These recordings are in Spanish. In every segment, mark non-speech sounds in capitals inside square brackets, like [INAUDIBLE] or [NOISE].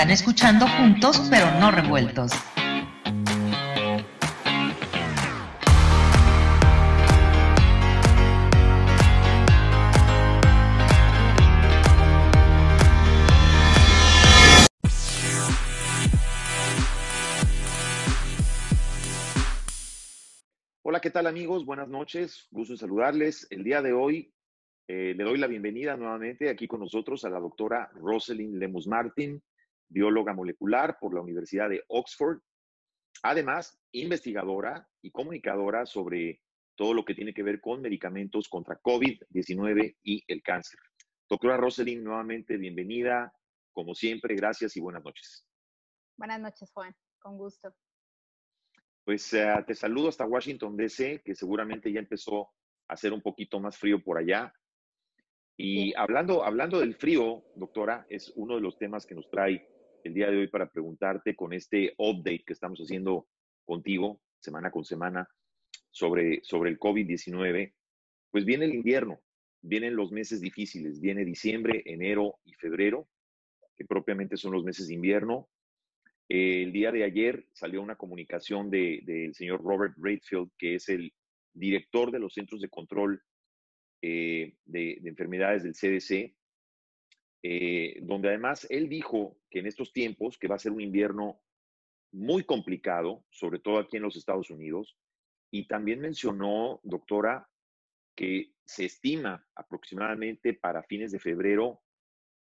Están escuchando juntos pero no revueltos. Hola, ¿qué tal amigos? Buenas noches, gusto en saludarles. El día de hoy eh, le doy la bienvenida nuevamente aquí con nosotros a la doctora Rosalind Lemus Martin, bióloga molecular por la Universidad de Oxford. Además, investigadora y comunicadora sobre todo lo que tiene que ver con medicamentos contra COVID-19 y el cáncer. Doctora Rosalind, nuevamente bienvenida. Como siempre, gracias y buenas noches. Buenas noches, Juan. Con gusto. Pues eh, te saludo hasta Washington, D.C., que seguramente ya empezó a hacer un poquito más frío por allá. Y hablando, hablando del frío, doctora, es uno de los temas que nos trae el día de hoy para preguntarte con este update que estamos haciendo contigo semana con semana sobre, sobre el COVID-19. Pues viene el invierno, vienen los meses difíciles, viene diciembre, enero y febrero, que propiamente son los meses de invierno. el día de ayer salió una comunicación del señor Robert Redfield, que es el director de los Centros de Control eh, de, enfermedades del CDC, eh, donde además él dijo que en estos tiempos, que va a ser un invierno muy complicado, sobre todo aquí en los Estados Unidos, y también mencionó, doctora, que se estima aproximadamente para fines de febrero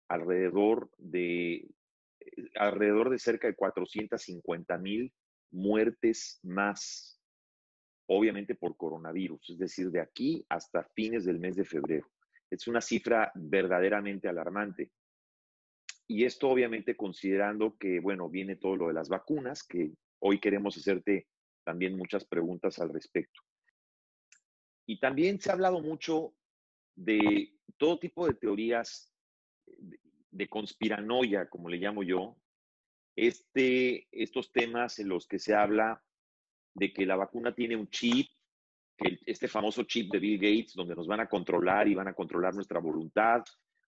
alrededor de, eh, alrededor de cerca de 450 mil muertes más obviamente por coronavirus, es decir, de aquí hasta fines del mes de febrero. Es una cifra verdaderamente alarmante. Y esto obviamente considerando que, bueno, viene todo lo de las vacunas, que hoy queremos hacerte también muchas preguntas al respecto. Y también se ha hablado mucho de todo tipo de teorías de conspiranoia, como le llamo yo, este, estos temas en los que se habla de que la vacuna tiene un chip, este famoso chip de Bill Gates, donde nos van a controlar y van a controlar nuestra voluntad.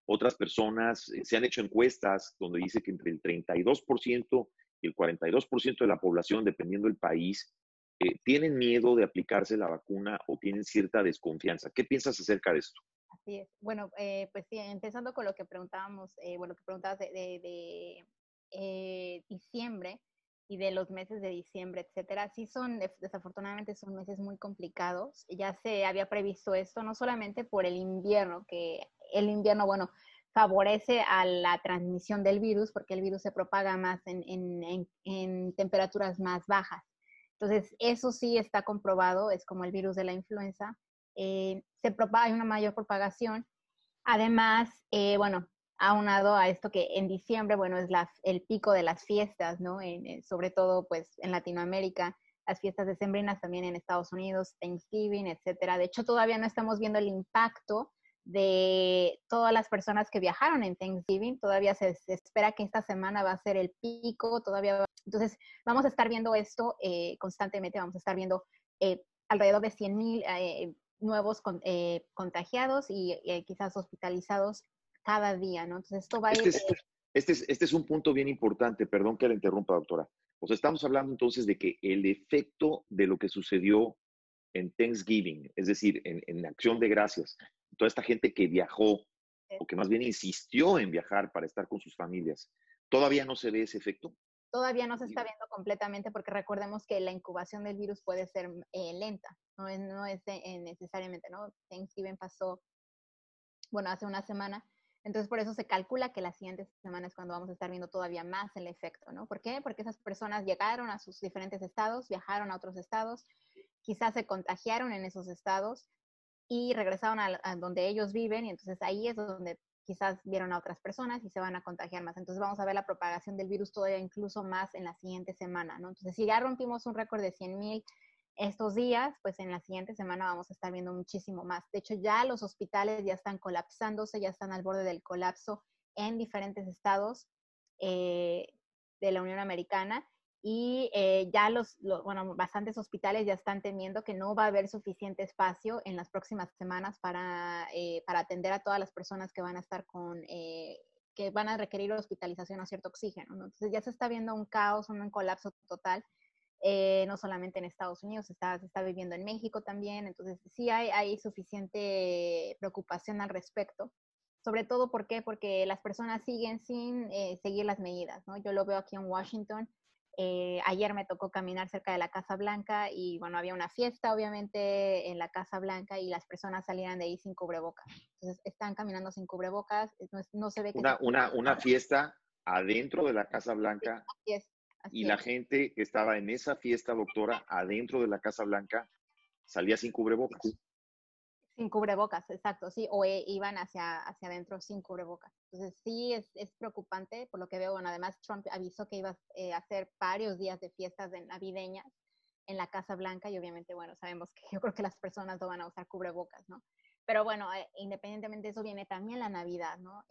Otras personas, eh, se han hecho encuestas donde dice que entre el 32% y el 42% de la población, dependiendo del país, eh, tienen miedo de aplicarse la vacuna o tienen cierta desconfianza. ¿Qué piensas acerca de esto? Así es. Bueno, eh, pues sí, empezando con lo que preguntábamos, bueno, que preguntabas de, de diciembre, y de los meses de diciembre, etcétera, sí son, desafortunadamente son meses muy complicados. Ya se había previsto esto, no solamente por el invierno, que el invierno, bueno, favorece a la transmisión del virus, porque el virus se propaga más en, en, en, temperaturas más bajas. Entonces, eso sí está comprobado, es como el virus de la influenza. Eh, se propaga, hay una mayor propagación. Además, eh, bueno, aunado a esto que en diciembre, bueno, es la, el pico de las fiestas, ¿no? En, sobre todo, pues, en Latinoamérica, las fiestas decembrinas también en Estados Unidos, Thanksgiving, etcétera. De hecho, todavía no estamos viendo el impacto de todas las personas que viajaron en Thanksgiving. Todavía se, espera que esta semana va a ser el pico, todavía. Entonces, vamos a estar viendo esto eh, constantemente, vamos a estar viendo eh, alrededor de 100 mil eh, nuevos contagiados y quizás hospitalizados cada día, ¿no? Entonces esto va a este, este, es, este, es, un punto bien importante, perdón que la interrumpa, doctora. O sea, estamos hablando entonces de que el efecto de lo que sucedió en Thanksgiving, es decir, en, en Acción de Gracias, toda esta gente que viajó, o que más bien insistió en viajar para estar con sus familias, ¿todavía no se ve ese efecto? Todavía no se está viendo completamente porque recordemos que la incubación del virus puede ser eh, lenta, no es, no es eh, necesariamente, ¿no? Thanksgiving pasó, bueno, hace una semana, entonces, por eso se calcula que las siguientes semanas es cuando vamos a estar viendo todavía más el efecto, ¿no? ¿Por qué? Porque esas personas llegaron a sus diferentes estados, viajaron a otros estados, quizás se contagiaron en esos estados y regresaron a, donde ellos viven y entonces ahí es donde quizás vieron a otras personas y se van a contagiar más. Entonces vamos a ver la propagación del virus todavía incluso más en la siguiente semana, ¿no? Entonces, si ya rompimos un récord de 100 mil estos días, pues en la siguiente semana vamos a estar viendo muchísimo más. De hecho, ya los hospitales ya están colapsándose, ya están al borde del colapso en diferentes estados eh, de la Unión Americana y eh, ya los, bueno, bastantes hospitales ya están temiendo que no va a haber suficiente espacio en las próximas semanas para, eh, para atender a todas las personas que van a estar con, que van a requerir hospitalización a cierto oxígeno. Entonces ya se está viendo un caos, un colapso total, eh, no solamente en Estados Unidos, está, se está viviendo en México también. Entonces sí hay, hay suficiente preocupación al respecto. Sobre todo, ¿por qué? Porque las personas siguen sin eh, seguir las medidas, ¿no? Yo lo veo aquí en Washington, eh, ayer me tocó caminar cerca de la Casa Blanca y bueno, había una fiesta obviamente en la Casa Blanca y las personas salían de ahí sin cubrebocas. Entonces están caminando sin cubrebocas, no, se ve que... Una, una, una, fiesta adentro de la Casa Blanca y la gente que estaba en esa fiesta, doctora, adentro de la Casa Blanca, salía sin cubrebocas. Sin cubrebocas, exacto, sí, o eh, iban hacia, hacia adentro sin cubrebocas. Entonces sí es, es, preocupante, por lo que veo, bueno, además Trump avisó que iba eh, a hacer varios días de fiestas de navideñas en la Casa Blanca y obviamente, bueno, sabemos que [LAUGHS] yo creo que las personas no van a usar cubrebocas, ¿no? Pero bueno, eh, independientemente de eso viene también la Navidad, ¿no?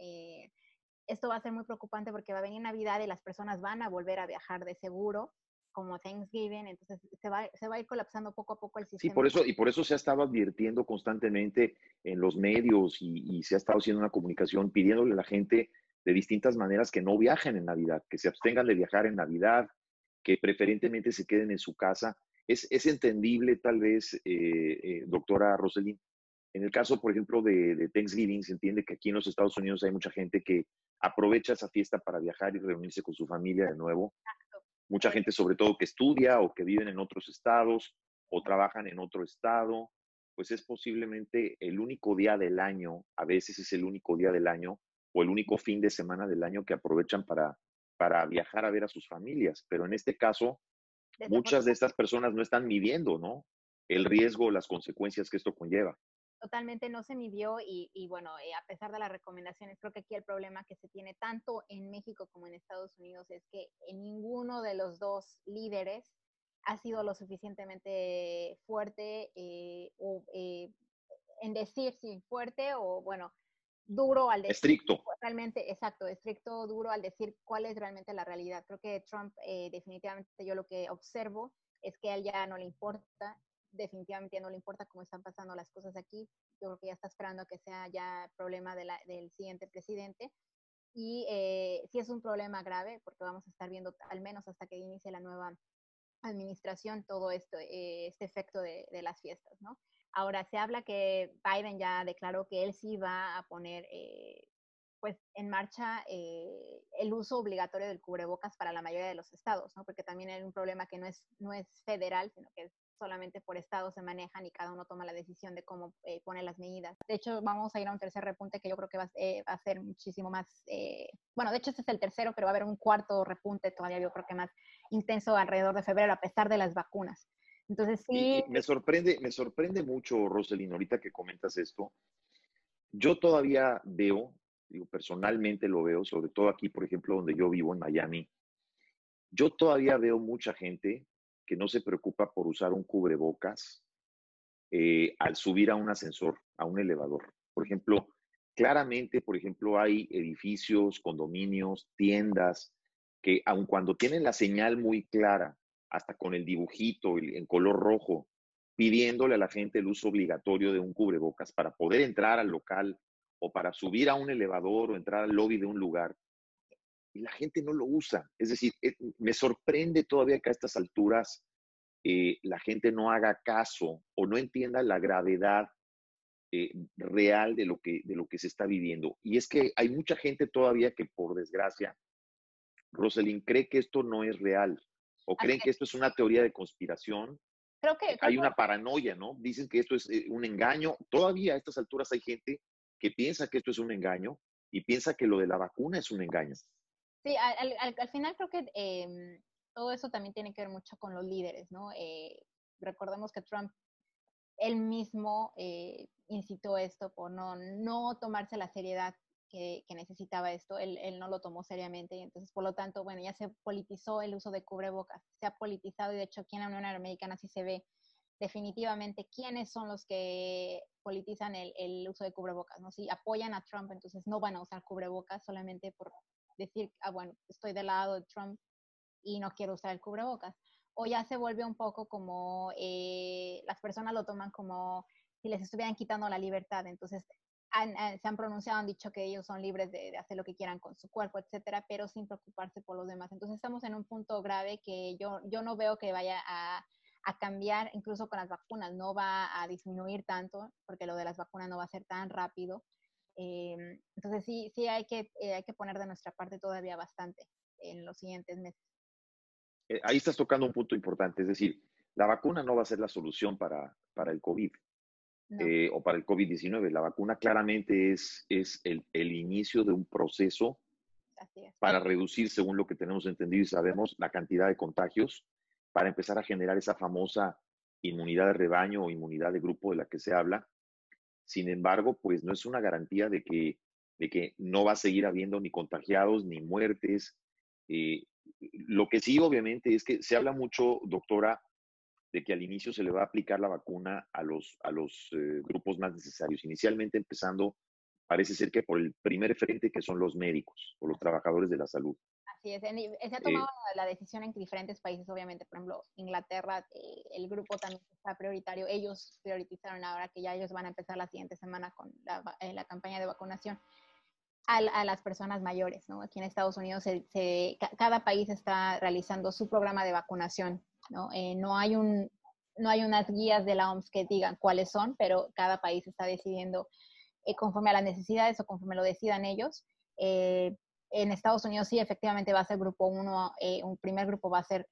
Esto va a ser muy preocupante porque va a venir Navidad y las personas van a volver a viajar de seguro como Thanksgiving, entonces se va, se va a ir colapsando poco a poco el sistema. Sí, por eso, y por eso se ha estado advirtiendo constantemente en los medios y, se ha estado haciendo una comunicación pidiéndole a la gente de distintas maneras que no viajen en Navidad, que se abstengan de viajar en Navidad, que preferentemente se queden en su casa. Es, es entendible tal vez, eh, eh, doctora Roselín, en el caso, por ejemplo, de, de, Thanksgiving, se entiende que aquí en los Estados Unidos hay mucha gente que aprovecha esa fiesta para viajar y reunirse con su familia de nuevo mucha gente sobre todo que estudia o que viven en otros estados o trabajan en otro estado, pues es posiblemente el único día del año, a veces es el único día del año o el único fin de semana del año que aprovechan para, para viajar a ver a sus familias. Pero en este caso, muchas de estas personas no están midiendo, ¿no? El riesgo, las consecuencias que esto conlleva totalmente no se midió y, y bueno, eh, a pesar de las recomendaciones, creo que aquí el problema que se tiene tanto en México como en Estados Unidos es que en ninguno de los dos líderes ha sido lo suficientemente fuerte eh, o eh, en decir si fuerte o bueno, duro al decir. Estricto. Realmente, exacto, estricto, duro al decir cuál es realmente la realidad. Creo que Trump, definitivamente yo lo que observo es que a él ya no le importa definitivamente no le importa cómo están pasando las cosas aquí. Yo creo que ya está esperando que sea ya problema del siguiente presidente. Y eh, sí es un problema grave porque vamos a estar viendo, al menos hasta que inicie la nueva administración, todo esto, eh, este efecto de, de, las fiestas, ¿no? Ahora, se habla que Biden ya declaró que él sí va a poner eh, pues en marcha eh, el uso obligatorio del cubrebocas para la mayoría de los estados, ¿no? Porque también hay un problema que no es, no es federal, sino que es solamente por estado se manejan y cada uno toma la decisión de cómo eh, pone las medidas. De hecho, vamos a ir a un tercer repunte que yo creo que va, eh, a ser muchísimo más, eh, bueno, de hecho este es el tercero, pero va a haber un cuarto repunte todavía yo creo que más intenso alrededor de febrero, a pesar de las vacunas. Entonces sí. me sorprende, me sorprende mucho, Roselyn, ahorita que comentas esto. Yo todavía veo, digo, personalmente lo veo, sobre todo aquí, por ejemplo, donde yo vivo en Miami, yo todavía veo mucha gente que no se preocupa por usar un cubrebocas eh, al subir a un ascensor, a un elevador. Por ejemplo, claramente, por ejemplo, hay edificios, condominios, tiendas, que aun cuando tienen la señal muy clara, hasta con el dibujito en color rojo, pidiéndole a la gente el uso obligatorio de un cubrebocas para poder entrar al local o para subir a un elevador o entrar al lobby de un lugar, y la gente no lo usa. Es decir, eh, me sorprende todavía que a estas alturas eh, la gente no haga caso o no entienda la gravedad eh, real de lo, que, de lo que se está viviendo. Y es que hay mucha gente todavía que, por desgracia, Rosalind cree que esto no es real o creen que esto es una teoría de conspiración. Creo que hay una paranoia, ¿no? Dicen que esto es un engaño. Todavía a estas alturas hay gente que piensa que esto es un engaño y piensa que lo de la vacuna es un engaño. Sí, al, al, al final creo que eh, todo eso también tiene que ver mucho con los líderes, ¿no? Eh, recordemos que Trump él mismo eh, incitó esto por no, no tomarse la seriedad que, que necesitaba esto, él, él, no lo tomó seriamente y entonces por lo tanto, bueno, ya se politizó el uso de cubrebocas, se ha politizado y de hecho aquí en la Unión Americana sí se ve definitivamente quiénes son los que politizan el, el, uso de cubrebocas, ¿no? Si apoyan a Trump, entonces no van a usar cubrebocas solamente por decir, ah, bueno, estoy del lado de Trump y no quiero usar el cubrebocas. O ya se vuelve un poco como, eh, las personas lo toman como si les estuvieran quitando la libertad. Entonces, se han pronunciado, han dicho que ellos son libres de, hacer lo que quieran con su cuerpo, etcétera, pero sin preocuparse por los demás. Entonces estamos en un punto grave que yo, yo no veo que vaya a, a cambiar, incluso con las vacunas, no va a disminuir tanto, porque lo de las vacunas no va a ser tan rápido. Em, entonces sí, sí hay que, eh, hay que poner de nuestra parte todavía bastante en los siguientes meses. Eh, ahí estás tocando un punto importante, es decir, la vacuna no va a ser la solución para, para el COVID. Eh, o para el COVID-19. La vacuna claramente es, es el, el inicio de un proceso para reducir, según lo que tenemos entendido y sabemos, la cantidad de contagios, para empezar a generar esa famosa inmunidad de rebaño o inmunidad de grupo de la que se habla. Sin embargo, pues no es una garantía de que, de que no va a seguir habiendo ni contagiados ni muertes. Eh, lo que sí, obviamente, es que se habla mucho, doctora, de que al inicio se le va a aplicar la vacuna a los, a los eh, grupos más necesarios. Inicialmente empezando, parece ser que por el primer frente, que son los médicos o los trabajadores de la salud. Así es, se ha tomado la decisión en diferentes países, obviamente, por ejemplo, Inglaterra, eh, el grupo también está prioritario, ellos priorizaron ahora que ya ellos van a empezar la siguiente semana con la, eh, la campaña de vacunación a, a, las personas mayores, ¿no? Aquí en Estados Unidos se, cada país está realizando su programa de vacunación ¿no? Eh, no, hay un, no hay unas guías de la OMS que digan cuáles son, pero cada país está decidiendo eh, conforme a las necesidades o conforme lo decidan ellos. Eh, en Estados Unidos sí, efectivamente va a ser grupo uno, un primer grupo va a ser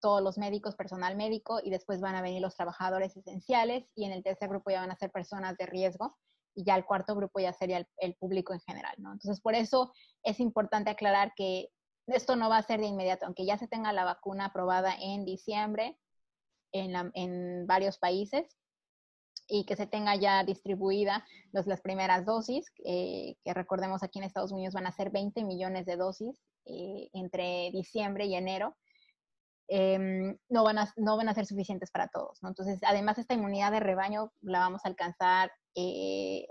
todos los médicos, personal médico, y después van a venir los trabajadores esenciales, y en el tercer grupo ya van a ser personas de riesgo, y ya el cuarto grupo ya sería el, el público en general, ¿no? Entonces, por eso es importante aclarar que esto no va a ser de inmediato, aunque ya se tenga la vacuna aprobada en diciembre en, varios países y que se tenga ya distribuida las primeras dosis, que recordemos aquí en Estados Unidos van a ser 20 millones de dosis eh, entre diciembre y enero. Em, no, van a, no van a ser suficientes para todos. Entonces, además, esta inmunidad de rebaño la vamos a alcanzar eh,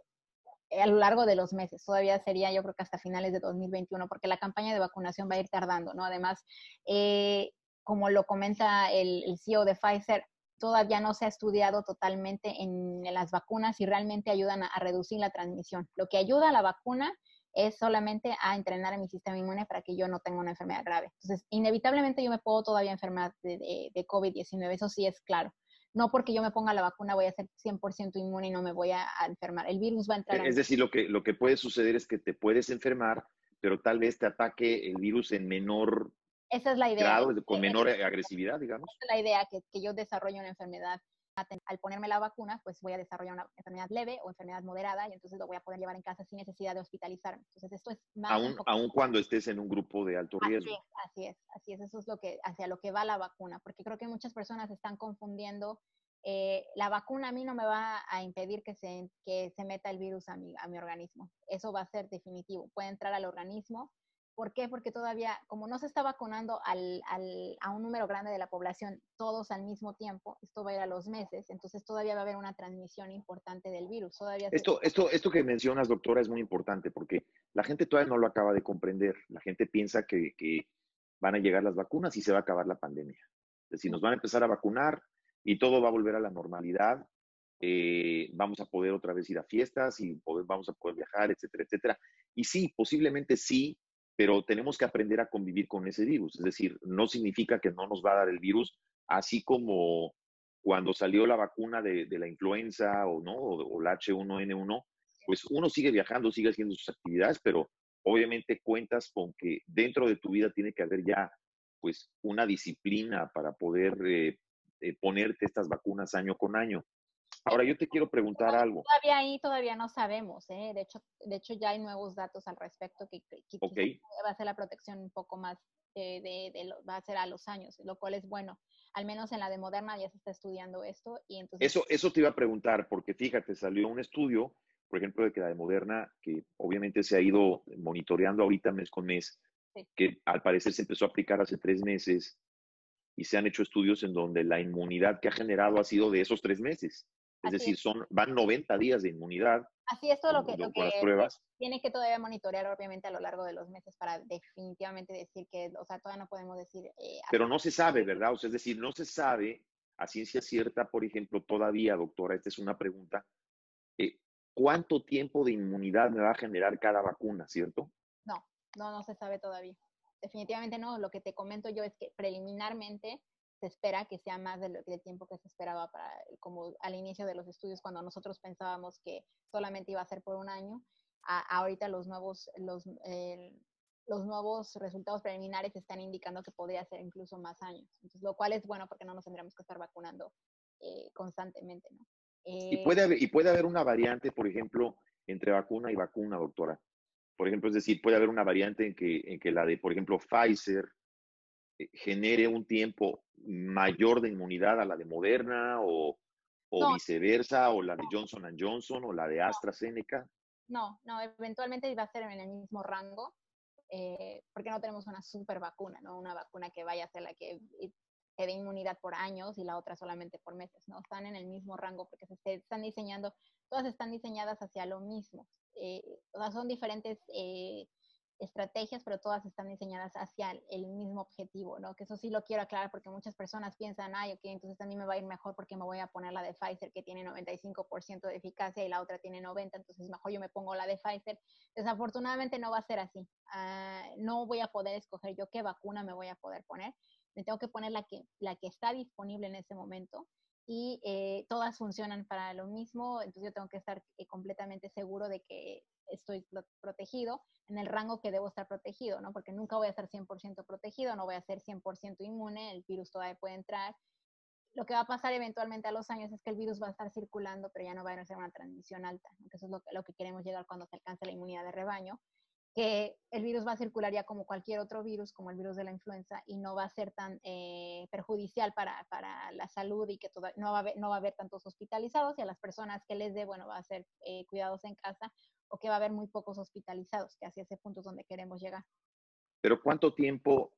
a lo largo de los meses. Todavía sería, yo creo que hasta finales de 2021, porque la campaña de vacunación va a ir tardando, ¿no? Además, eh, como lo comenta el, CEO de Pfizer, todavía no se ha estudiado totalmente en, las vacunas y realmente ayudan a, reducir la transmisión. Lo que ayuda a la vacuna es solamente a entrenar a mi sistema inmune para que yo no tenga una enfermedad grave. Entonces, inevitablemente yo me puedo todavía enfermar de, de COVID-19, eso sí es claro no porque yo me ponga la vacuna voy a ser 100% inmune y no me voy a, enfermar. El virus va a entrar. Es decir, lo que, lo que puede suceder es que te puedes enfermar, pero tal vez te ataque el virus en menor esa es la idea. Grado, con menor agresividad, digamos. Esa es la idea, que, que yo desarrolle una enfermedad al ponerme la vacuna, pues voy a desarrollar una enfermedad leve o enfermedad moderada y entonces lo voy a poder llevar en casa sin necesidad de hospitalizarme. Entonces esto es más... Aún, aún cuando estés en un grupo de alto riesgo. Así es, así es, eso es lo que, hacia lo que va la vacuna, porque creo que muchas personas están confundiendo eh, la vacuna a mí no me va a impedir que se, que se meta el virus a mi, a mi organismo. Eso va a ser definitivo. Puede entrar al organismo. ¿Por qué? Porque todavía, como no se está vacunando a un número grande de la población todos al mismo tiempo, esto va a ir a los meses, entonces todavía va a haber una transmisión importante del virus. Esto, esto, esto que mencionas, doctora, es muy importante porque la gente todavía no lo acaba de comprender. La gente piensa que, van a llegar las vacunas y se va a acabar la pandemia. Es decir, nos van a empezar a vacunar, y todo va a volver a la normalidad. Eh, vamos a poder otra vez ir a fiestas y vamos a poder viajar, etcétera, etcétera. Y sí, posiblemente sí, pero tenemos que aprender a convivir con ese virus. Es decir, no significa que no nos va a dar el virus, así como cuando salió la vacuna de, la influenza o, ¿no? o, la H1N1, pues uno sigue viajando, sigue haciendo sus actividades, pero obviamente cuentas con que dentro de tu vida tiene que haber ya pues una disciplina para poder eh, eh, ponerte estas vacunas año con año. Ahora yo te quiero preguntar algo. Todavía ahí todavía no sabemos, ¿eh? de hecho, de hecho ya hay nuevos datos al respecto que, va a ser la protección un poco más de, va a ser a los años, lo cual es bueno. Al menos en la de Moderna ya se está estudiando esto y entonces. Eso, eso te iba a preguntar porque fíjate salió un estudio, por ejemplo, de que la de Moderna que obviamente se ha ido monitoreando ahorita mes con mes, que al parecer se empezó a aplicar hace tres meses y se han hecho estudios en donde la inmunidad que ha generado ha sido de esos tres meses. Es decir, son, van 90 días de inmunidad. Así es todo lo que, lo que tiene que todavía monitorear, obviamente, a lo largo de los meses para definitivamente decir que, o sea, todavía no podemos decir. Eh, Pero no se sabe, ¿verdad? O sea, es decir, no se sabe a ciencia cierta, por ejemplo, todavía, doctora, esta es una pregunta, eh, cuánto tiempo de inmunidad me va a generar cada vacuna, ¿cierto? No, no, no se sabe todavía. Definitivamente no. Lo que te comento yo es que preliminarmente se espera que sea más del, tiempo que se esperaba para, como al inicio de los estudios, cuando nosotros pensábamos que solamente iba a ser por un año. ahorita los nuevos, los, los nuevos resultados preliminares están indicando que podría ser incluso más años. Entonces, lo cual es bueno porque no nos tendremos que estar vacunando eh, constantemente, ¿no? y, eh, puede haber, y puede haber una variante, por ejemplo, entre vacuna y vacuna, doctora. Por ejemplo, es decir, puede haber una variante en que, en que la de, por ejemplo, Pfizer eh, genere un tiempo mayor de inmunidad a la de Moderna o, o viceversa, o la de Johnson Johnson o la de AstraZeneca. No, no, eventualmente va a ser en el mismo rango, eh, porque no tenemos una super vacuna, ¿no? Una vacuna que vaya a ser la que te dé inmunidad por años y la otra solamente por meses, ¿no? Están en el mismo rango porque se están diseñando, todas están diseñadas hacia lo mismo. Eh, o sea, son diferentes eh, estrategias, pero todas están diseñadas hacia el mismo objetivo, ¿no? Que eso sí lo quiero aclarar porque muchas personas piensan, ay, ok, entonces a mí me va a ir mejor porque me voy a poner la de Pfizer que tiene 95% de eficacia y la otra tiene 90%, entonces mejor yo me pongo la de Pfizer. Desafortunadamente no va a ser así. Ah, no voy a poder escoger yo qué vacuna me voy a poder poner. Me tengo que poner la que, la que está disponible en ese momento y eh, todas funcionan para lo mismo, entonces yo tengo que estar eh, completamente seguro de que estoy protegido en el rango que debo estar protegido, ¿no? Porque nunca voy a estar 100% protegido, no voy a ser 100% inmune, el virus todavía puede entrar. Lo que va a pasar eventualmente a los años es que el virus va a estar circulando, pero ya no va a ser una transmisión alta, que eso es lo, lo que queremos llegar cuando se alcance la inmunidad de rebaño que el virus va a circular ya como cualquier otro virus, como el virus de la influenza, y no va a ser tan eh, perjudicial para, para, la salud y que no, va a haber, no va a haber tantos hospitalizados y a las personas que les dé, bueno, va a ser eh, cuidados en casa o que va a haber muy pocos hospitalizados, que hacia ese punto es donde queremos llegar. Pero ¿cuánto tiempo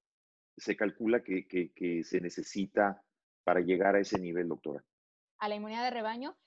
se calcula que, que, que se necesita para llegar a ese nivel, doctora? A la inmunidad de rebaño.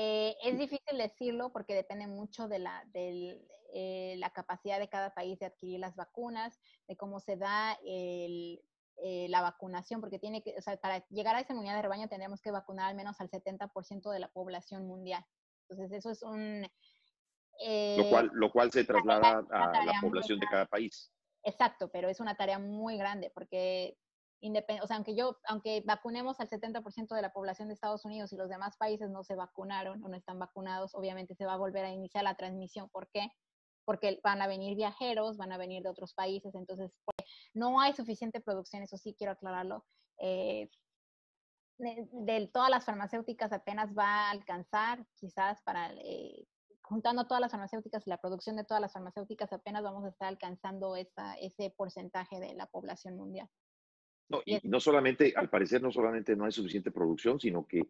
Eh, es difícil decirlo porque depende mucho de la, del, eh, la capacidad de cada país de adquirir las vacunas, de cómo se da el, eh, la vacunación, porque tiene que, o sea, para llegar a esa inmunidad de rebaño tendremos que vacunar al menos al 70% de la población mundial. Entonces, eso es un... lo, cual, lo cual se traslada a la población de cada país. Exacto, pero es una tarea muy grande porque o sea, aunque yo, aunque vacunemos al 70% de la población de Estados Unidos y los demás países no se vacunaron o no están vacunados, obviamente se va a volver a iniciar la transmisión. ¿Por qué? Porque van a venir viajeros, van a venir de otros países, entonces pues, no hay suficiente producción, eso sí quiero aclararlo. Eh, de, todas las farmacéuticas apenas va a alcanzar, quizás para, eh, juntando todas las farmacéuticas y la producción de todas las farmacéuticas, apenas vamos a estar alcanzando esa, ese porcentaje de la población mundial. No, y, no solamente, al parecer, no solamente no hay suficiente producción, sino que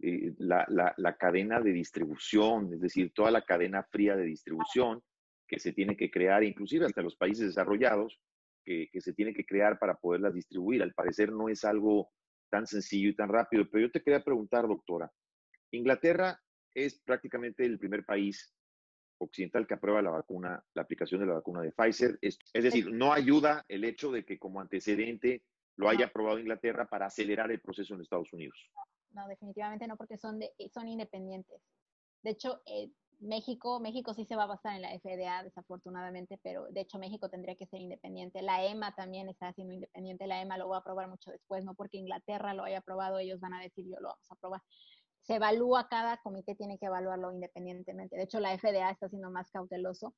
eh, la, la, cadena de distribución, es decir, toda la cadena fría de distribución que se tiene que crear, inclusive hasta los países desarrollados, que, que se tiene que crear para poderlas distribuir. Al parecer no es algo tan sencillo y tan rápido. Pero yo te quería preguntar, doctora, Inglaterra es prácticamente el primer país occidental que aprueba la vacuna, la aplicación de la vacuna de Pfizer. Es, es decir, no ayuda el hecho de que como antecedente lo haya aprobado Inglaterra para acelerar el proceso en Estados Unidos. No, definitivamente no, porque son, de, son independientes. De hecho, eh, México, México sí se va a basar en la FDA, desafortunadamente, pero de hecho México tendría que ser independiente. La EMA también está siendo independiente. La EMA lo va a aprobar mucho después, no porque Inglaterra lo haya aprobado, ellos van a decir yo lo vamos a aprobar. Se evalúa, cada comité tiene que evaluarlo independientemente. De hecho, la FDA está siendo más cauteloso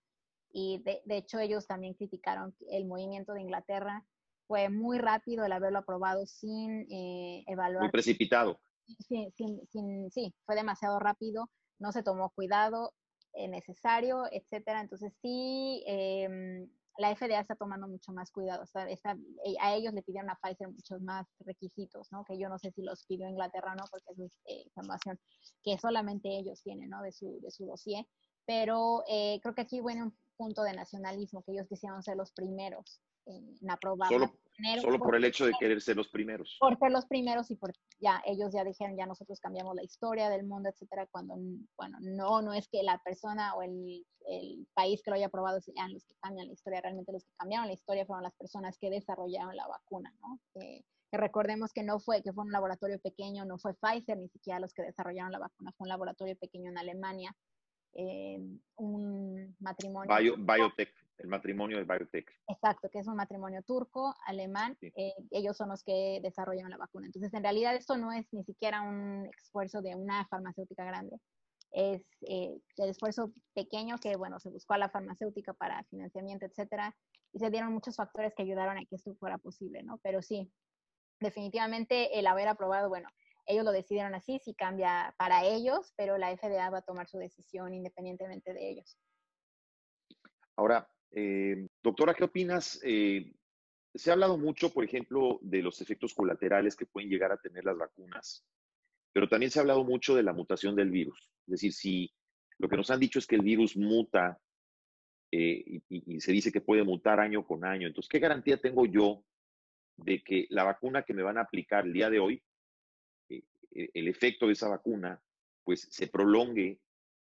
y de, de hecho ellos también criticaron el movimiento de Inglaterra fue muy rápido el haberlo aprobado sin eh, evaluar. Muy precipitado. Sí, sí, fue demasiado rápido, no se tomó cuidado eh, necesario, etcétera. Entonces sí, em, la FDA está tomando mucho más cuidado. Está, eh, a ellos le pidieron a Pfizer muchos más requisitos, ¿no? Que yo no sé si los pidió Inglaterra o no, porque es información que solamente ellos tienen, ¿no? De su, de su dossier. Pero creo que aquí viene un punto de nacionalismo, que ellos quisieron ser los primeros en aprobar. Solo, solo por, el hecho de querer ser los primeros. Por ser los primeros y por ya ellos ya dijeron, ya nosotros cambiamos la historia del mundo, etcétera, cuando, bueno, no, no es que la persona o el, el país que lo haya aprobado sean los que cambian la historia, realmente los que cambiaron la historia fueron las personas que desarrollaron la vacuna, ¿no? que recordemos que no fue, que fue un laboratorio pequeño, no fue Pfizer, ni siquiera los que desarrollaron la vacuna, fue un laboratorio pequeño en Alemania, un matrimonio. biotech, el matrimonio de biotech. Exacto, que es un matrimonio turco, alemán. ellos son los que desarrollan la vacuna. Entonces, en realidad, esto no es ni siquiera un esfuerzo de una farmacéutica grande es eh, el esfuerzo pequeño que, bueno, se buscó a la farmacéutica para financiamiento, etcétera, y se dieron muchos factores que ayudaron a que esto fuera posible, ¿no? Pero sí, definitivamente el haber aprobado, bueno, ellos lo decidieron así, sí cambia para ellos, pero la FDA va a tomar su decisión independientemente de ellos. Ahora, eh, doctora, ¿qué opinas? Eh, se ha hablado mucho, por ejemplo, de los efectos colaterales que pueden llegar a tener las vacunas. Pero también se ha hablado mucho de la mutación del virus. Es decir, si lo que nos han dicho es que el virus muta eh, y, se dice que puede mutar año con año, entonces, ¿qué garantía tengo yo de que la vacuna que me van a aplicar el día de hoy, eh, eh, el efecto de esa vacuna, pues se prolongue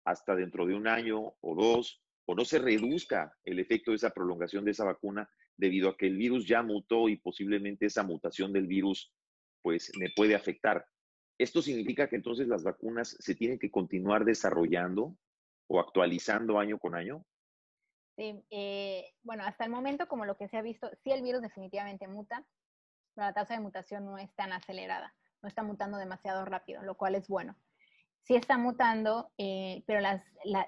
hasta dentro de un año o dos, o no se reduzca el efecto de esa prolongación de esa vacuna debido a que el virus ya mutó y posiblemente esa mutación del virus pues me puede afectar. ¿Esto significa que entonces las vacunas se tienen que continuar desarrollando o actualizando año con año? Sí, eh, bueno, hasta el momento, como lo que se ha visto, sí el virus definitivamente muta, pero la tasa de mutación no es tan acelerada, no está mutando demasiado rápido, lo cual es bueno. Sí está mutando, eh, pero las,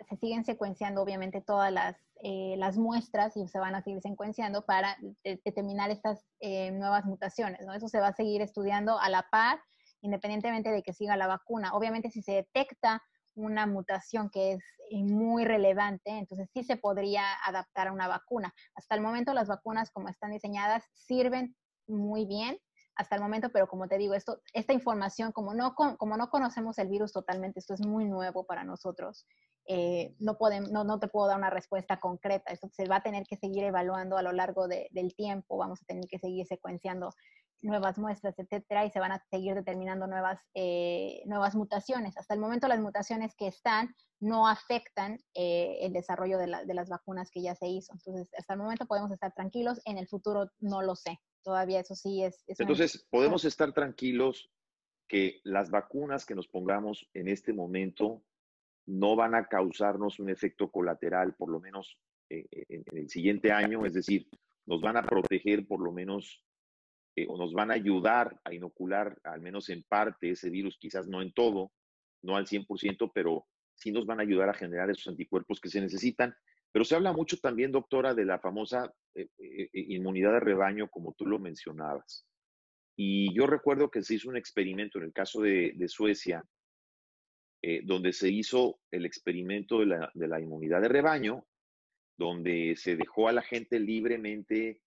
se siguen secuenciando obviamente todas las, eh, las, muestras y se van a seguir secuenciando para determinar estas nuevas mutaciones, ¿no? Eso se va a seguir estudiando a la par independientemente de que siga la vacuna. Obviamente, si se detecta una mutación que es eh, muy relevante, entonces sí se podría adaptar a una vacuna. Hasta el momento las vacunas como están diseñadas sirven muy bien hasta el momento, pero como te digo, esto, esta información, como no, como no conocemos el virus totalmente, esto es muy nuevo para nosotros, eh, no, podemos, no, no, te puedo dar una respuesta concreta, esto se va a tener que seguir evaluando a lo largo del tiempo, vamos a tener que seguir secuenciando nuevas muestras, etcétera, y se van a seguir determinando nuevas, eh, nuevas mutaciones. Hasta el momento las mutaciones que están no afectan eh, el desarrollo de, las vacunas que ya se hizo. Entonces, hasta el momento podemos estar tranquilos, en el futuro no lo sé. Todavía eso sí es... Entonces, podemos estar tranquilos que las vacunas que nos pongamos en este momento no van a causarnos un efecto colateral, por lo menos eh, en el siguiente año, es decir, nos van a proteger por lo menos eh, o nos van a ayudar a inocular, al menos en parte, ese virus, quizás no en todo, no al 100%, pero sí nos van a ayudar a generar esos anticuerpos que se necesitan. Pero se habla mucho también, doctora, de la famosa eh, eh, inmunidad de rebaño, como tú lo mencionabas. Y yo recuerdo que se hizo un experimento en el caso de, Suecia, donde se hizo el experimento de la, de la, inmunidad de rebaño, donde se dejó a la gente libremente,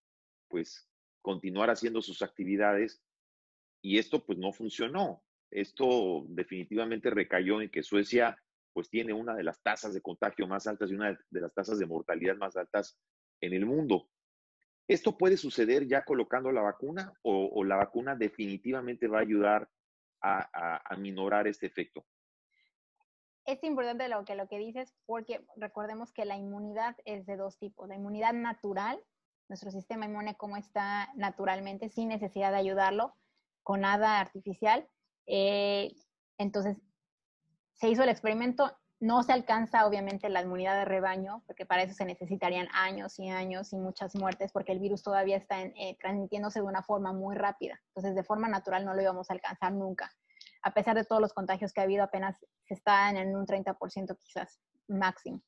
pues, continuar haciendo sus actividades y esto pues no funcionó. Esto definitivamente recayó en que Suecia pues tiene una de las tasas de contagio más altas y una de las tasas de mortalidad más altas en el mundo. ¿Esto puede suceder ya colocando la vacuna o, la vacuna definitivamente va a ayudar a, a, minorar este efecto? Es importante lo que, lo que dices porque recordemos que la inmunidad es de dos tipos, la inmunidad natural nuestro sistema inmune como está naturalmente, sin necesidad de ayudarlo con nada artificial. Eh, entonces, se hizo el experimento, no se alcanza obviamente la inmunidad de rebaño, porque para eso se necesitarían años y años y muchas muertes, porque el virus todavía está eh, transmitiéndose de una forma muy rápida. Entonces, de forma natural no lo íbamos a alcanzar nunca. A pesar de todos los contagios que ha habido, apenas se está en un 30% quizás máximo.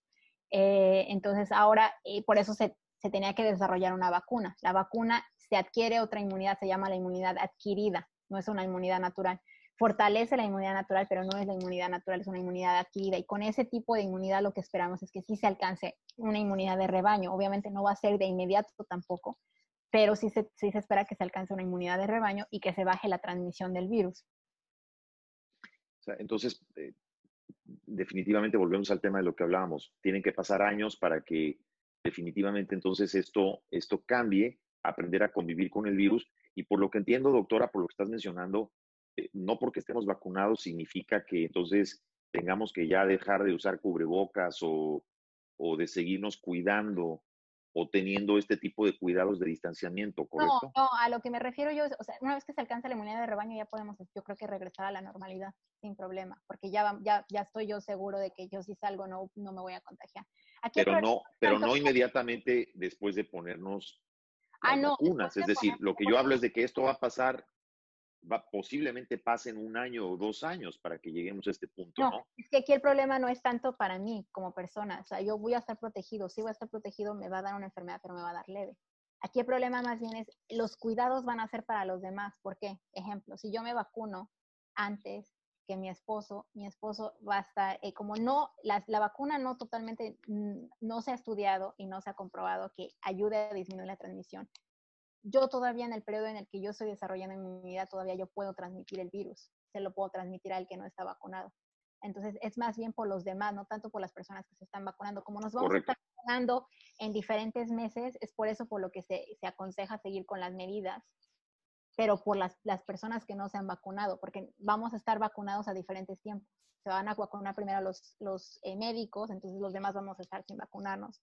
Eh, entonces, ahora, por eso se se tenía que desarrollar una vacuna. La vacuna se adquiere otra inmunidad, se llama la inmunidad adquirida, no es una inmunidad natural. Fortalece la inmunidad natural, pero no es la inmunidad natural, es una inmunidad adquirida. Y con ese tipo de inmunidad lo que esperamos es que sí se alcance una inmunidad de rebaño. Obviamente no va a ser de inmediato tampoco, pero sí se, sí se espera que se alcance una inmunidad de rebaño y que se baje la transmisión del virus. entonces, eh, definitivamente volvemos al tema de lo que hablábamos. Tienen que pasar años para que definitivamente entonces esto, esto cambie, aprender a convivir con el virus. Y por lo que entiendo, doctora, por lo que estás mencionando, eh, no porque estemos vacunados significa que entonces tengamos que ya dejar de usar cubrebocas o, o de seguirnos cuidando o teniendo este tipo de cuidados de distanciamiento, ¿correcto? No, no, a lo que me refiero yo, o sea, una vez que se alcanza la inmunidad de rebaño ya podemos, yo creo que regresar a la normalidad sin problema, porque ya, ya, ya estoy yo seguro de que yo si salgo no, no me voy a contagiar. pero no, pero no inmediatamente después de ponernos ah, no, vacunas, es decir, lo que yo hablo es de que esto va a pasar va, posiblemente pasen un año o dos años para que lleguemos a este punto, ¿no? Es que aquí el problema no es tanto para mí como persona, o sea, yo voy a estar protegido, si voy a estar protegido me va a dar una enfermedad, pero me va a dar leve. Aquí el problema más bien es los cuidados van a ser para los demás. ¿Por qué? Ejemplo, si yo me vacuno antes que mi esposo, mi esposo va a estar, eh, como no, la, la, vacuna no totalmente, mm, no se ha estudiado y no se ha comprobado que ayude a disminuir la transmisión yo todavía en el periodo en el que yo estoy desarrollando inmunidad, todavía yo puedo transmitir el virus, se lo puedo transmitir al que no está vacunado. Entonces, es más bien por los demás, no tanto por las personas que se están vacunando. Como nos vamos a estar vacunando en diferentes meses, es por eso por lo que se, se aconseja seguir con las medidas, pero por las, las, personas que no se han vacunado, porque vamos a estar vacunados a diferentes tiempos. Se van a vacunar primero los, los eh, médicos, entonces los demás vamos a estar sin vacunarnos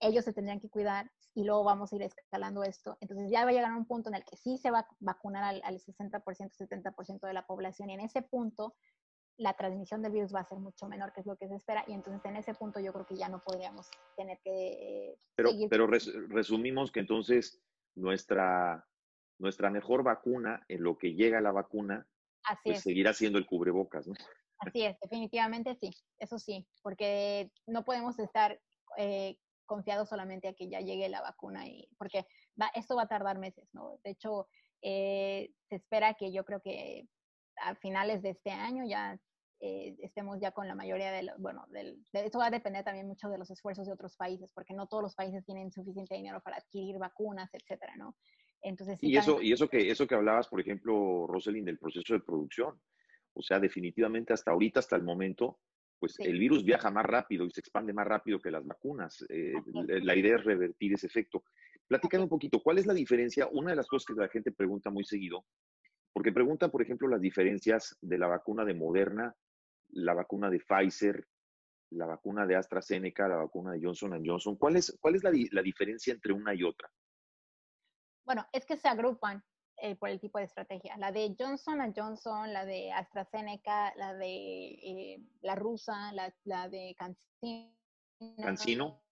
ellos se tendrían que cuidar y luego vamos a ir escalando esto. Entonces ya va a llegar a un punto en el que sí se va a vacunar al, al 60%, 70% de la población y en ese punto la transmisión del virus va a ser mucho menor, que es lo que se espera, y entonces en ese punto yo creo que ya no podríamos tener que... Pero, pero resumimos que entonces nuestra, nuestra mejor vacuna, en lo que llega la vacuna, pues seguirá siendo el cubrebocas, ¿no? Así es, definitivamente sí, eso sí, porque no podemos estar eh, confiado solamente a que ya llegue la vacuna, y, porque esto va a tardar meses, ¿no? De hecho, eh, se espera que yo creo que a finales de este año ya eh, estemos ya con la mayoría de, bueno, del, de eso va a depender también mucho de los esfuerzos de otros países, porque no todos los países tienen suficiente dinero para adquirir vacunas, etcétera, ¿no? Entonces, y eso, y eso que, eso que hablabas, por ejemplo, Rosalind, del proceso de producción, o sea, definitivamente hasta ahorita, hasta el momento, pues el virus viaja más rápido y se expande más rápido que las vacunas. Eh, la idea es revertir ese efecto. Platícame un poquito, ¿cuál es la diferencia? Una de las cosas que la gente pregunta muy seguido, porque preguntan, por ejemplo, las diferencias de la vacuna de Moderna, la vacuna de Pfizer, la vacuna de AstraZeneca, la vacuna de Johnson Johnson. ¿Cuál es, cuál es la, la diferencia entre una y otra? Bueno, es que se agrupan. Eh, por el tipo de estrategia. La de Johnson Johnson, la de AstraZeneca, la de eh, la rusa, la, la de Cancino. Cancino.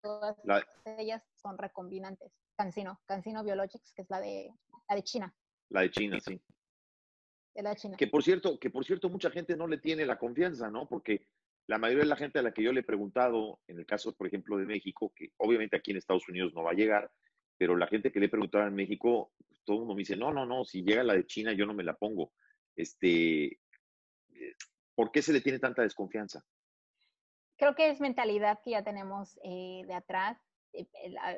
Todas ellas son recombinantes. Cancino, Cancino Biologics, que es la de, la de China. La de China, sí. De la China. Que por cierto, que por cierto, mucha gente no le tiene la confianza, ¿no? Porque la mayoría de la gente a la que yo le he preguntado, en el caso, por ejemplo, de México, que obviamente aquí en Estados Unidos no va a llegar, pero la gente que le he preguntado en México, todo el mundo me dice, no, no, no, si llega la de China yo no me la pongo. Este, eh, ¿Por qué se le tiene tanta desconfianza? Creo que es mentalidad que ya tenemos eh, de atrás. Eh,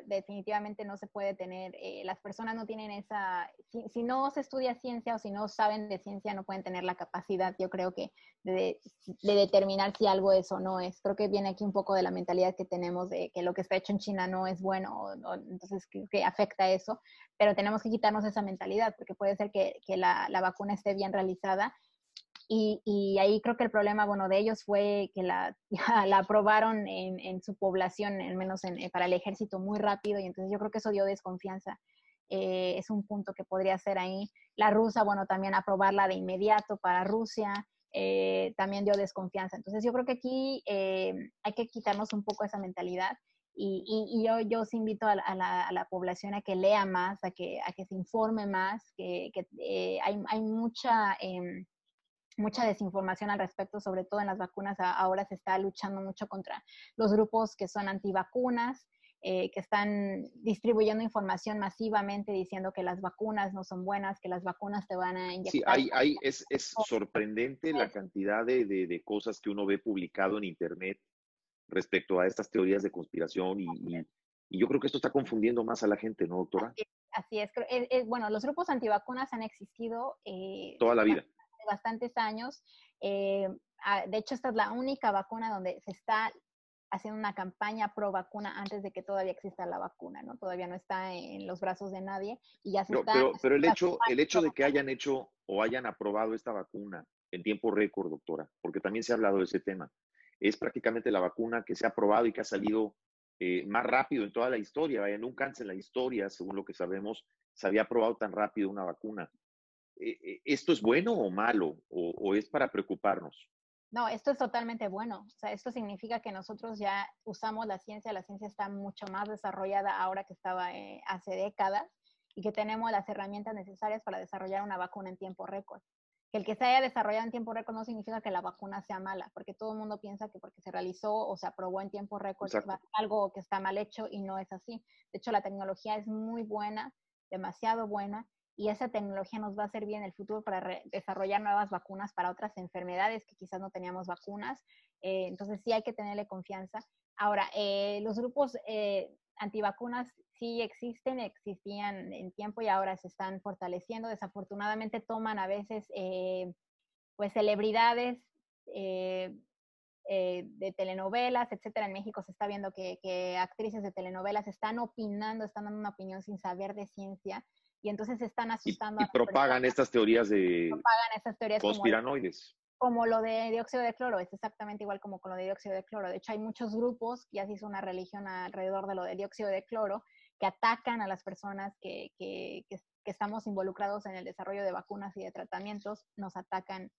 definitivamente no se puede tener, eh, las personas no tienen esa, si, no se estudia ciencia o si no saben de ciencia, no pueden tener la capacidad, yo creo que, de, determinar si algo es o no es. Creo que viene aquí un poco de la mentalidad que tenemos de que lo que está hecho en China no es bueno, entonces que, afecta eso, pero tenemos que quitarnos esa mentalidad, porque puede ser que, la, la vacuna esté bien realizada y, ahí creo que el problema, bueno, de ellos fue que la, [LAUGHS] aprobaron en, su población, al menos en, eh, para el ejército, muy rápido y entonces yo creo que eso dio desconfianza. Eh, es un punto que podría ser ahí. La rusa, bueno, también aprobarla de inmediato para Rusia, eh, también dio desconfianza. Entonces yo creo que aquí hay que quitarnos un poco esa mentalidad y, y, yo, yo os invito a, la, población a que lea más, a que, a que se informe más, que, que hay, hay, mucha... Mucha desinformación al respecto, sobre todo en las vacunas. Ahora se está luchando mucho contra los grupos que son antivacunas, eh, que están distribuyendo información masivamente diciendo que las vacunas no son buenas, que las vacunas te van a inyectar. Sí, hay, hay, es, es sorprendente la cantidad de, de, de, cosas que uno ve publicado en Internet respecto a estas teorías de conspiración y, y, yo creo que esto está confundiendo más a la gente, ¿no, doctora? Así es. Así es. bueno, los grupos antivacunas han existido. Eh, Toda la vida bastantes años. Eh, ah, de hecho, esta es la única vacuna donde se está haciendo una campaña pro vacuna antes de que todavía exista la vacuna, ¿no? Todavía no está en los brazos de nadie y ya se está... Pero, pero el hecho, el hecho de que hayan hecho o hayan aprobado esta vacuna en tiempo récord, doctora, porque también se ha hablado de ese tema, es prácticamente la vacuna que se ha aprobado y que ha salido eh, más rápido en toda la historia. Vaya, nunca antes en la historia, según lo que sabemos, se había probado tan rápido una vacuna. Eh, eh, ¿Esto es bueno o malo? O, es para preocuparnos? No, esto es totalmente bueno. O sea, esto significa que nosotros ya usamos la ciencia. La ciencia está mucho más desarrollada ahora que estaba hace décadas y que tenemos las herramientas necesarias para desarrollar una vacuna en tiempo récord que el que se haya desarrollado en tiempo récord no significa que la vacuna sea mala, porque todo el mundo piensa que porque se realizó o se aprobó en tiempo récord es algo que está mal hecho y no es así. De hecho, la tecnología es muy buena, demasiado buena, y esa tecnología nos va a servir en el futuro para desarrollar nuevas vacunas para otras enfermedades que quizás no teníamos vacunas. Eh, entonces sí hay que tenerle confianza. Ahora, eh, los grupos eh, antivacunas sí existen, existían en tiempo y ahora se están fortaleciendo. Desafortunadamente toman a veces eh, pues celebridades eh, eh, de telenovelas, etcétera. En México se está viendo que, actrices de telenovelas están opinando, están dando una opinión sin saber de ciencia y entonces están asustando. Y, propagan estas teorías de propagan estas teorías conspiranoides como lo de dióxido de cloro, es exactamente igual como con lo de dióxido de cloro. De hecho, hay muchos grupos, ya se hizo una religión alrededor de lo de dióxido de cloro, que atacan a las personas que, que, que, estamos involucrados en el desarrollo de vacunas y de tratamientos, nos atacan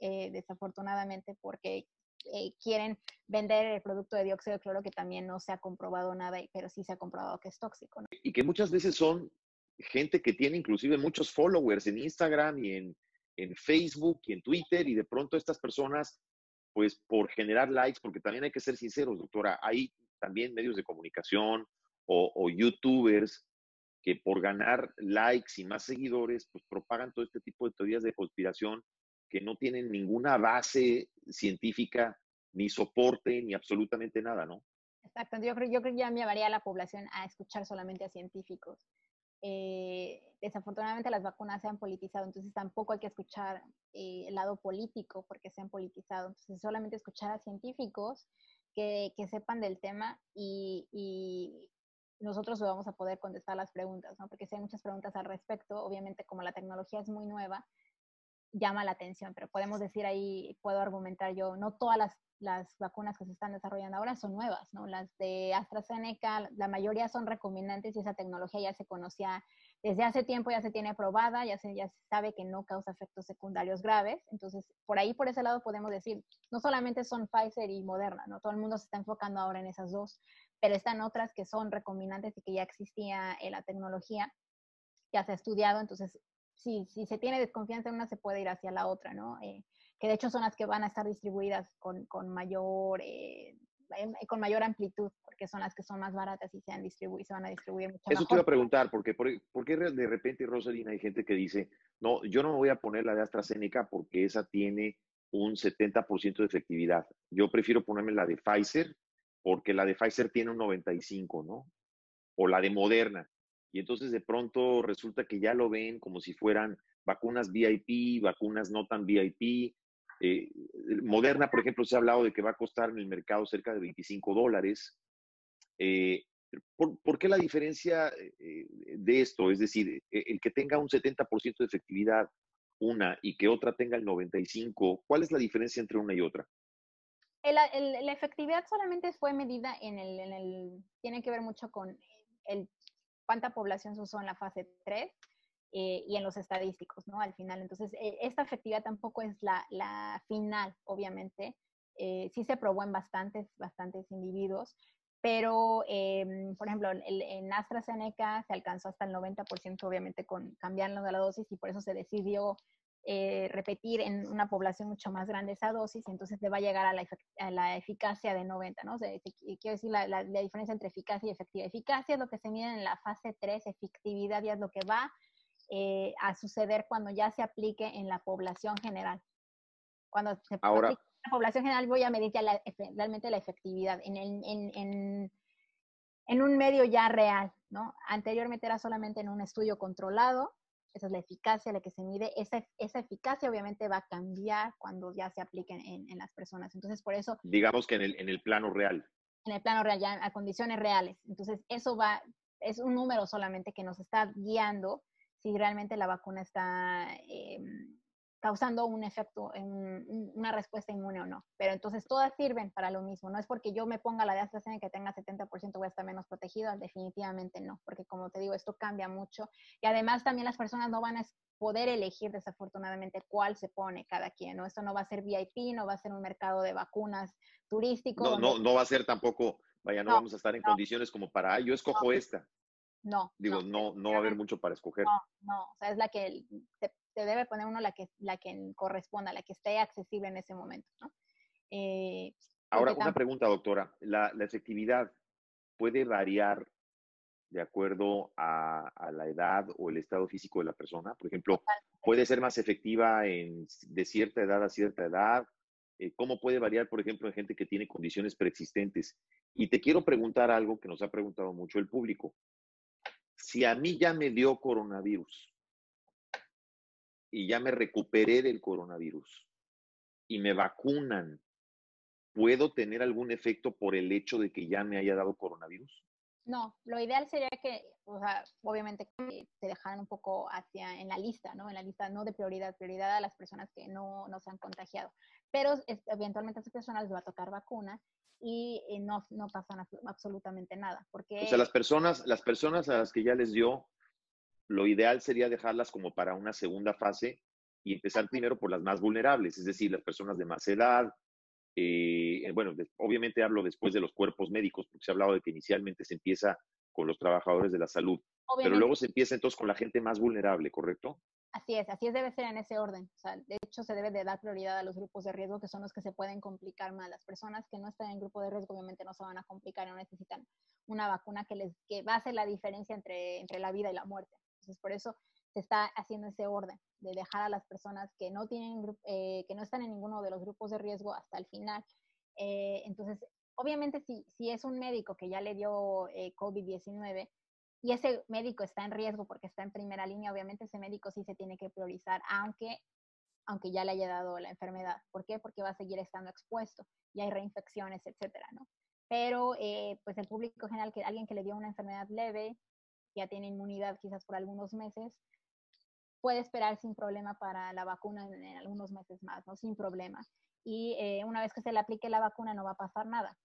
eh, desafortunadamente porque eh, quieren vender el producto de dióxido de cloro que también no se ha comprobado nada, pero sí se ha comprobado que es tóxico. Y que muchas veces son gente que tiene inclusive muchos followers en Instagram y en, en Facebook y en Twitter y de pronto estas personas, pues por generar likes, porque también hay que ser sinceros, doctora, hay también medios de comunicación o, youtubers que por ganar likes y más seguidores, pues propagan todo este tipo de teorías de conspiración que no tienen ninguna base científica, ni soporte, ni absolutamente nada, ¿no? Exacto, yo creo, yo creo que ya me llevaría a la población a escuchar solamente a científicos. Eh, desafortunadamente las vacunas se han politizado, entonces tampoco hay que escuchar eh, el lado político porque se han politizado, entonces solamente escuchar a científicos que, que sepan del tema y, y, nosotros vamos a poder contestar las preguntas, ¿no? porque si hay muchas preguntas al respecto, obviamente como la tecnología es muy nueva, llama la atención, pero podemos decir ahí, puedo argumentar yo, no todas las las vacunas que se están desarrollando ahora son nuevas, ¿no? Las de AstraZeneca, la mayoría son recombinantes y esa tecnología ya se conocía desde hace tiempo, ya se tiene probada, ya se, ya se sabe que no causa efectos secundarios graves. Entonces, por ahí, por ese lado, podemos decir, no solamente son Pfizer y Moderna, ¿no? Todo el mundo se está enfocando ahora en esas dos, pero están otras que son recombinantes y que ya existía en la tecnología, ya se ha estudiado, entonces, si, si se tiene desconfianza en una, se puede ir hacia la otra, ¿no? Eh, que de hecho son las que van a estar distribuidas con, con mayor, eh, con mayor amplitud, porque son las que son más baratas y se, han distribuido, se van a distribuir mucho Eso te iba a preguntar, porque ¿por, qué de repente, Rosalina, hay gente que dice, no, yo no me voy a poner la de AstraZeneca porque esa tiene un 70% de efectividad. Yo prefiero ponerme la de Pfizer porque la de Pfizer tiene un 95, ¿no? O la de Moderna. Y entonces de pronto resulta que ya lo ven como si fueran vacunas VIP, vacunas no tan VIP, eh, Moderna, por ejemplo, se ha hablado de que va a costar en el mercado cerca de 25 dólares. Eh, ¿por, qué la diferencia eh, de esto? Es decir, el que tenga un 70% de efectividad una y que otra tenga el 95%, ¿cuál es la diferencia entre una y otra? la efectividad solamente fue medida en el, en el, tiene que ver mucho con el, cuánta población se usó en la fase 3 eh, y en los estadísticos, ¿no? Al final, entonces, eh, esta efectividad tampoco es la, la final, obviamente. Eh, sí se probó en bastantes, bastantes individuos, pero, em, por ejemplo, en AstraZeneca se alcanzó hasta el 90%, obviamente, con cambiando de la dosis y por eso se decidió repetir en una población mucho más grande esa dosis, entonces se va a llegar a la, a la eficacia de 90, ¿no? O sea, quiero decir la, la, la, diferencia entre eficacia y efectividad. Eficacia es lo que se mide en la fase 3, efectividad ya es lo que va eh, a suceder cuando ya se aplique en la población general. Cuando se Ahora, aplique en la población general voy a medir ya realmente la efectividad en, el, en, en, en, un medio ya real, ¿no? Anteriormente era solamente en un estudio controlado, esa es la eficacia la que se mide, esa, esa eficacia obviamente va a cambiar cuando ya se aplique en, en las personas. Entonces, por eso... Digamos que en el, en el plano real. En el plano real, ya a condiciones reales. Entonces, eso va, es un número solamente que nos está guiando si realmente la vacuna está, em, causando un efecto, en una respuesta inmune o no. Pero entonces todas sirven para lo mismo. No es porque yo me ponga la de AstraZeneca que tenga 70% voy a estar menos protegido, definitivamente no, porque como te digo, esto cambia mucho. Y además también las personas no van a poder elegir desafortunadamente cuál se pone cada quien, ¿no? Esto no va a ser VIP, no va a ser un mercado de vacunas turístico. No, no, no va a ser tampoco, vaya, no, vamos a estar en condiciones como para, yo escojo esta. No. Digo, no, no, va a haber mucho para escoger. No, no, o sea, es la que te, debe poner uno la que, la que corresponda, la que esté accesible en ese momento, ¿no? Eh, Ahora, una pregunta, doctora. ¿La, ¿La, efectividad puede variar de acuerdo a, a, la edad o el estado físico de la persona? Por ejemplo, ¿puede ser más efectiva en, de cierta edad a cierta edad? Eh, ¿Cómo puede variar, por ejemplo, en gente que tiene condiciones preexistentes? Y te quiero preguntar algo que nos ha preguntado mucho el público si a mí ya me dio coronavirus y ya me recuperé del coronavirus y me vacunan, ¿puedo tener algún efecto por el hecho de que ya me haya dado coronavirus? No, lo ideal sería que, o sea, obviamente se dejaran un poco hacia en la lista, ¿no? En la lista no de prioridad, prioridad a las personas que no, no se han contagiado. Pero eventualmente a esas personas les va a tocar vacuna y eh, no, no pasa absolutamente nada. Porque... O sea, las personas, las personas a las que ya les dio, lo ideal sería dejarlas como para una segunda fase y empezar primero por las más vulnerables, es decir, las personas de más edad. Eh, bueno, obviamente hablo después de los cuerpos médicos, porque se ha hablado de que inicialmente se empieza con los trabajadores de la salud, pero luego se empieza entonces con la gente más vulnerable, ¿correcto? Así es, así es, debe ser en ese orden. O sea, de hecho, se debe de dar prioridad a los grupos de riesgo, que son los que se pueden complicar más. Las personas que no están en grupo de riesgo obviamente no se van a complicar, no necesitan una vacuna que les que va a hacer la diferencia entre, entre la vida y la muerte. Entonces, por eso se está haciendo ese orden de dejar a las personas que no tienen eh, que no están en ninguno de los grupos de riesgo hasta el final. Eh, entonces, obviamente, si, si es un médico que ya le dio eh, COVID-19, y ese médico está en riesgo porque está en primera línea, obviamente ese médico sí se tiene que priorizar, aunque, aunque ya le haya dado la enfermedad. ¿Por qué? Porque va a seguir estando expuesto y hay reinfecciones, etcétera, ¿no? Pero, eh, pues el público general, que alguien que le dio una enfermedad leve, ya tiene inmunidad quizás por algunos meses, puede esperar sin problema para la vacuna en, algunos meses más, ¿no? Sin problema. Y eh, una vez que se le aplique la vacuna no va a pasar nada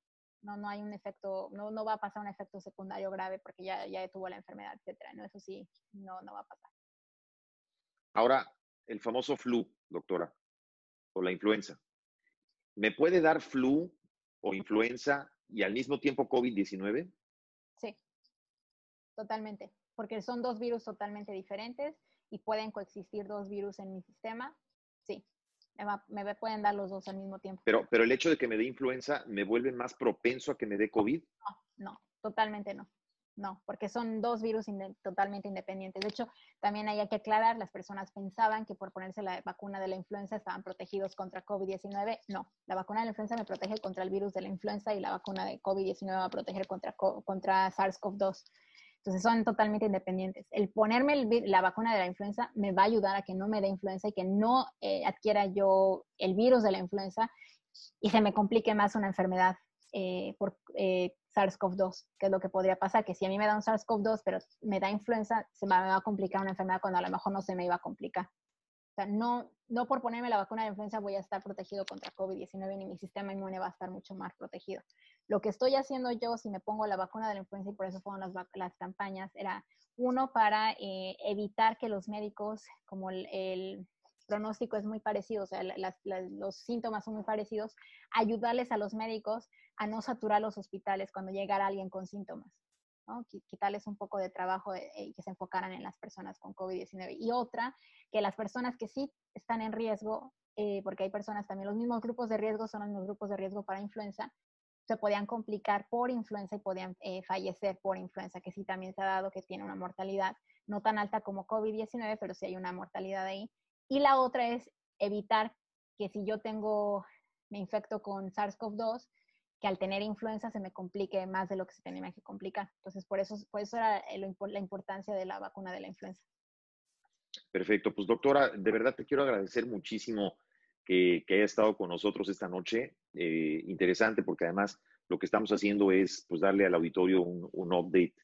no, no hay un efecto, no, no va a pasar un efecto secundario grave porque ya, ya tuvo la enfermedad, etcétera, ¿no? Eso sí, no, no va a pasar. Ahora, el famoso flu, doctora, o la influenza. ¿Me puede dar flu o influenza y al mismo tiempo COVID-19? Sí, totalmente, porque son dos virus totalmente diferentes y pueden coexistir dos virus en mi sistema. Sí, me, pueden dar los dos al mismo tiempo. Pero, pero el hecho de que me dé influenza me vuelve más propenso a que me dé COVID. No, no, totalmente no. No, porque son dos virus totalmente independientes. De hecho, también hay que aclarar, las personas pensaban que por ponerse la vacuna de la influenza estaban protegidos contra COVID-19. No, la vacuna de la influenza me protege contra el virus de la influenza y la vacuna de COVID-19 va a proteger contra, contra SARS-CoV-2. Entonces son totalmente independientes. El ponerme la vacuna de la influenza me va a ayudar a que no me dé influenza y que no eh, adquiera yo el virus de la influenza y se me complique más una enfermedad eh, por eh, SARS-CoV-2, que es lo que podría pasar, que si a mí me da un SARS-CoV-2 pero me da influenza, se me va a complicar una enfermedad cuando a lo mejor no se me iba a complicar. O sea, no, no por ponerme la vacuna de influenza voy a estar protegido contra COVID-19 ni mi sistema inmune va a estar mucho más protegido. Lo que estoy haciendo yo, si me pongo la vacuna de la influenza, y por eso fueron las, las campañas, era uno para eh, evitar que los médicos, como el, pronóstico es muy parecido, o sea, los síntomas son muy parecidos, ayudarles a los médicos a no saturar los hospitales cuando llegara alguien con síntomas. Quitarles un poco de trabajo eh, y que se enfocaran en las personas con COVID-19. Y otra, que las personas que sí están en riesgo, eh, porque hay personas también, los mismos grupos de riesgo son los mismos grupos de riesgo para influenza, se podían complicar por influenza y podían eh, fallecer por influenza, que sí también se ha dado que tiene una mortalidad no tan alta como COVID-19, pero sí hay una mortalidad ahí. Y la otra es evitar que si yo tengo, me infecto con SARS-CoV-2, que al tener influenza se me complique más de lo que se tenía que complicar. Entonces, por eso, por eso era la importancia de la vacuna de la influenza. Perfecto. Pues doctora, de verdad te quiero agradecer muchísimo que, que haya estado con nosotros esta noche. Eh, interesante porque además lo que estamos haciendo es pues darle al auditorio un, un update,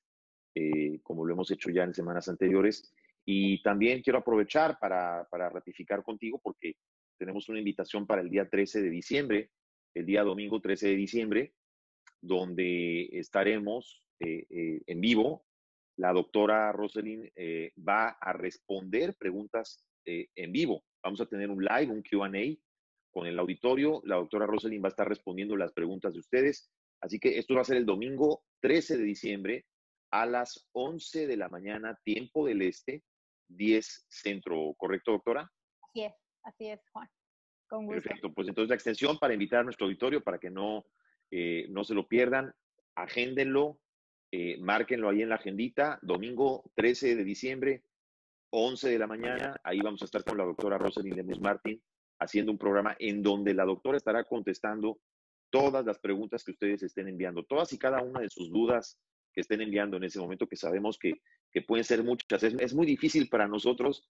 eh, como lo hemos hecho ya en semanas anteriores. Y también quiero aprovechar para, para ratificar contigo porque tenemos una invitación para el día 13 de diciembre, el día domingo 13 de diciembre, donde estaremos eh, eh, en vivo. La doctora Roselyn eh, va a responder preguntas en vivo. Vamos a tener un live, un QA con el auditorio. La doctora Roselyn va a estar respondiendo las preguntas de ustedes. Así que esto va a ser el domingo 13 de diciembre a las 11 de la mañana, tiempo del este, 10 centro, ¿correcto, doctora? Así es, así es, Juan. Con gusto. Perfecto, pues entonces la extensión para invitar a nuestro auditorio para que no, eh, no se lo pierdan, agéndenlo, eh, márquenlo ahí en la agendita, domingo 13 de diciembre, 11 de la mañana, ahí vamos a estar con la doctora Rosalind Lemus Martín haciendo un programa en donde la doctora estará contestando todas las preguntas que ustedes estén enviando, todas y cada una de sus dudas que estén enviando en ese momento, que sabemos que, pueden ser muchas. Es, muy difícil para nosotros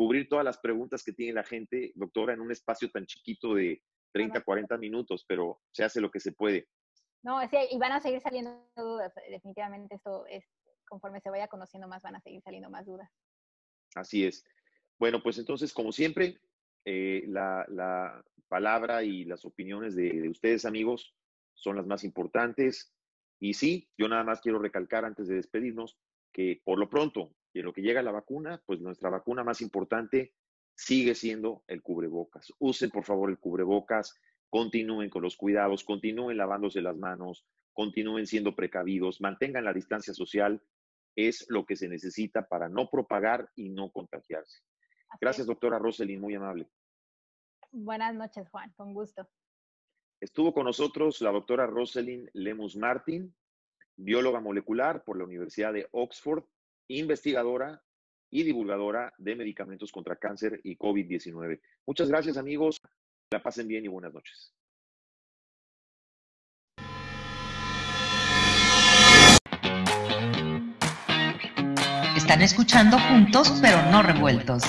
cubrir todas las preguntas que tiene la gente, doctora, en un espacio tan chiquito de 30, 40 minutos, pero se hace lo que se puede. No, sí, y van a seguir saliendo dudas. Definitivamente esto es, conforme se vaya conociendo más, van a seguir saliendo más dudas. Así es. Bueno, pues entonces, como siempre, eh, la, palabra y las opiniones de, ustedes, amigos, son las más importantes. Y sí, yo nada más quiero recalcar antes de despedirnos que por lo pronto, y en lo que llega la vacuna, pues nuestra vacuna más importante sigue siendo el cubrebocas. Usen por favor el cubrebocas, continúen con los cuidados, continúen lavándose las manos, continúen siendo precavidos, mantengan la distancia social, es lo que se necesita para no propagar y no contagiarse. Gracias, doctora Roselyn, muy amable. Buenas noches, Juan, con gusto. Estuvo con nosotros la doctora Roselyn Lemus Martin, bióloga molecular por la Universidad de Oxford, investigadora y divulgadora de medicamentos contra cáncer y COVID-19. Muchas gracias, amigos. La pasen bien y buenas noches. Están escuchando juntos, pero no revueltos.